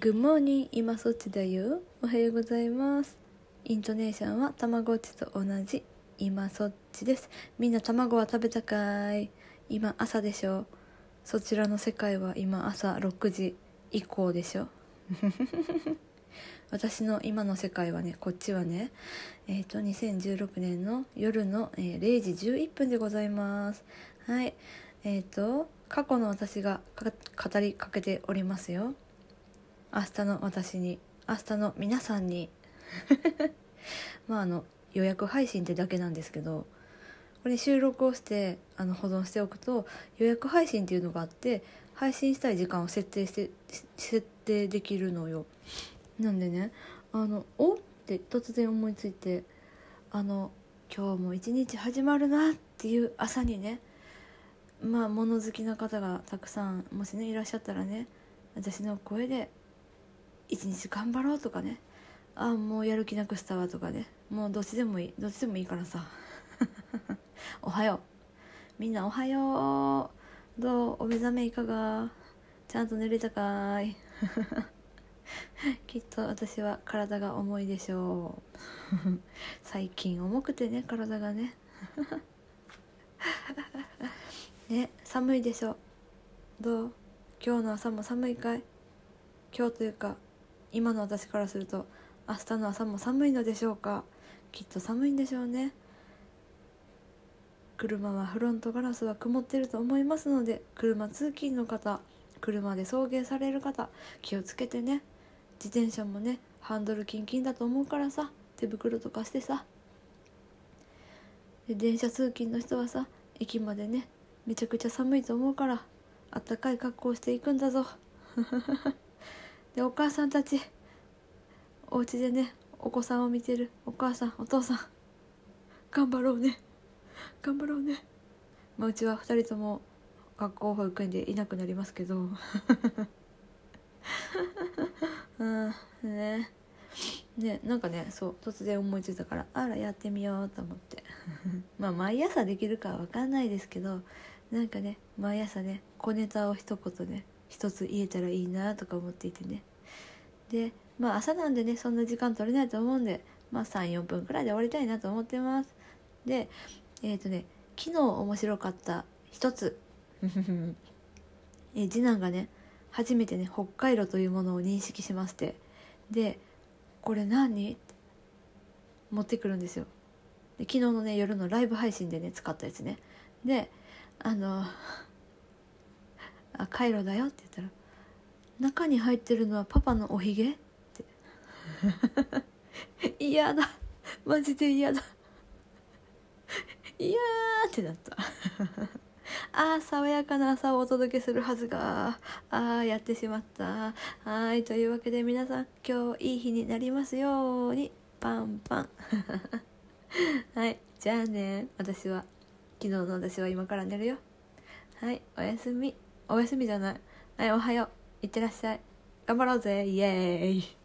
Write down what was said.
Good morning 今そっちだよ。おはようございます。イントネーションはたまごっちと同じ今そっちです。みんな卵は食べたかい？今朝でしょ。そちらの世界は今朝6時以降でしょ。私の今の世界はねこっちはねえっ、ー、と2016年の夜の、えー、0時11分でございます。はい。えっ、ー、と過去の私が語りかけておりますよ。明日の私に明日の皆さんに。まああの予約配信ってだけなんですけどこれ収録をしてあの保存しておくと予約配信っていうのがあって配信したい時間を設定して設定できるのよ。なんでねあのおって突然思いついてあの今日も一日始まるなっていう朝にねまあ物好きな方がたくさんもしねいらっしゃったらね私の声で一日頑張ろうとかね。ああもうやる気なくしたわとかね。もうどっちでもいい。どっちでもいいからさ。おはよう。みんなおはよう。どう？お目覚めいかが？ちゃんと寝れたかい？きっと私は体が重いでしょう。最近重くてね体がね。ね寒いでしょ。どう？今日の朝も寒いかい？今日というか今の私からすると明日の朝も寒いのでしょうか？きっと寒いんでしょうね。車はフロントガラスは曇ってると思いますので車通勤の方車で送迎される方気をつけてね。自転車もねハンドルキンキンだと思うからさ手袋とかしてさ。で電車通勤の人はさ駅までねめちゃくちゃ寒いと思うからあったかい格好をしていくんだぞ。でお母さんたちお家でねお子さんを見てるお母さんお父さん頑張ろうね。頑張ろうね。まあうちは2人とも学校保育園でいなくなりますけど。うんね。ねなんかねそう突然思いついたからあらやってみようと思って。まあ毎朝できるかは分かんないですけどなんかね毎朝ね小ネタを一言ね一つ言えたらいいなとか思っていてね。でまあ朝なんでねそんな時間取れないと思うんでまあ34分くらいで終わりたいなと思ってます。でえっ、ー、とね昨日面白かった一つ。え次男がね初めてね北海道というものを認識しまして。で「これ何?」って持ってくるんですよ。で昨日のね夜のライブ配信でね使ったやつね。であの「あカイロだよ」って言ったら「中に入ってるのはパパのおひげ？って?」嫌だ。マジで嫌だ。嫌ってなったああ爽やかな朝をお届けするはずが。ああやってしまった。はいというわけで皆さん今日いい日になりますように。パンパン。はいじゃあね。私は昨日の私は今から寝るよ。はいおやすみ。お休みじゃない。はいおはよう。いってらっしゃい。頑張ろうぜ。イエーイ。